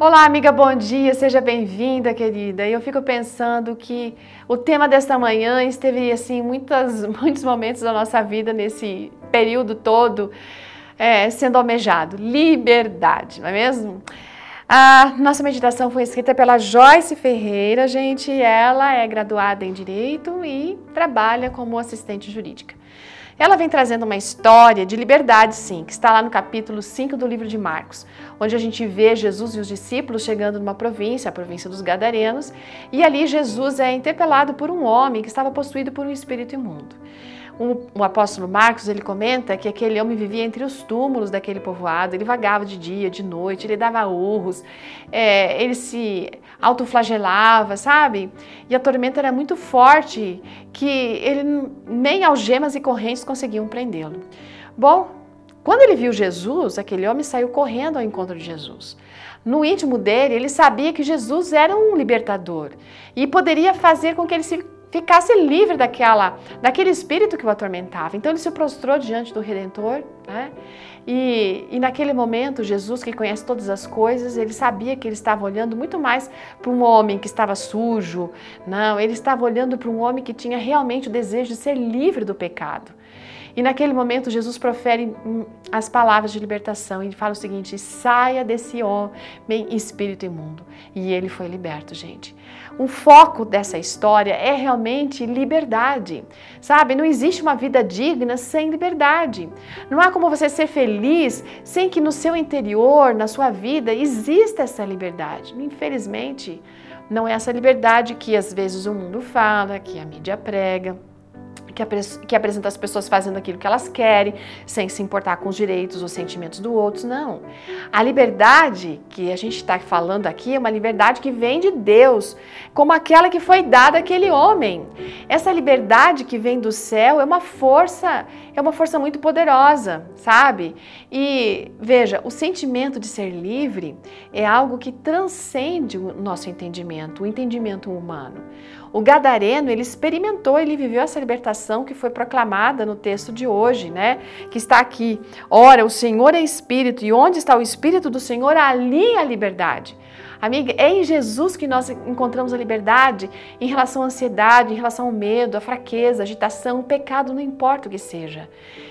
Olá, amiga, bom dia, seja bem-vinda, querida. Eu fico pensando que o tema desta manhã esteve, assim, muitas, muitos momentos da nossa vida nesse período todo é, sendo almejado. Liberdade, não é mesmo? A nossa meditação foi escrita pela Joyce Ferreira, gente. Ela é graduada em Direito e trabalha como assistente jurídica. Ela vem trazendo uma história de liberdade, sim, que está lá no capítulo 5 do livro de Marcos, onde a gente vê Jesus e os discípulos chegando numa província, a província dos Gadarenos, e ali Jesus é interpelado por um homem que estava possuído por um espírito imundo. O, o, apóstolo Marcos ele comenta que aquele homem vivia entre os túmulos daquele povoado, ele vagava de dia, de noite, ele dava urros, é, ele se autoflagelava, sabe? E a tormenta era muito forte que ele nem algemas e correntes conseguiam prendê-lo. Bom, quando ele viu Jesus, aquele homem saiu correndo ao encontro de Jesus. No íntimo dele, ele sabia que Jesus era um libertador e poderia fazer com que ele se ficasse livre daquela, daquele espírito que o atormentava. Então ele se prostrou diante do Redentor, né? E, e naquele momento, Jesus, que conhece todas as coisas, ele sabia que ele estava olhando muito mais para um homem que estava sujo. Não, ele estava olhando para um homem que tinha realmente o desejo de ser livre do pecado. E naquele momento, Jesus profere hum, as palavras de libertação e fala o seguinte: saia desse homem espírito imundo. E ele foi liberto, gente. O foco dessa história é realmente liberdade, sabe? Não existe uma vida digna sem liberdade. Não há como você ser feliz sem que no seu interior, na sua vida, exista essa liberdade. Infelizmente, não é essa liberdade que às vezes o mundo fala, que a mídia prega que, que apresenta as pessoas fazendo aquilo que elas querem, sem se importar com os direitos ou sentimentos do outro. Não. A liberdade que a gente está falando aqui é uma liberdade que vem de Deus, como aquela que foi dada àquele homem. Essa liberdade que vem do céu é uma força, é uma força muito poderosa, sabe? E veja, o sentimento de ser livre é algo que transcende o nosso entendimento, o entendimento humano. O gadareno, ele experimentou, ele viveu essa libertação que foi proclamada no texto de hoje, né? Que está aqui. Ora, o Senhor é espírito e onde está o espírito do Senhor, ali a liberdade. Amiga, é em Jesus que nós encontramos a liberdade em relação à ansiedade, em relação ao medo, à fraqueza, à agitação, o pecado, não importa o que seja.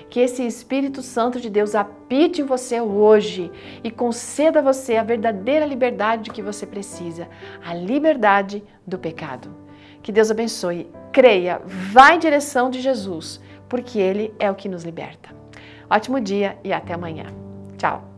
Que esse Espírito Santo de Deus apite em você hoje e conceda a você a verdadeira liberdade que você precisa, a liberdade do pecado. Que Deus abençoe. Creia, vá em direção de Jesus, porque Ele é o que nos liberta. Ótimo dia e até amanhã. Tchau.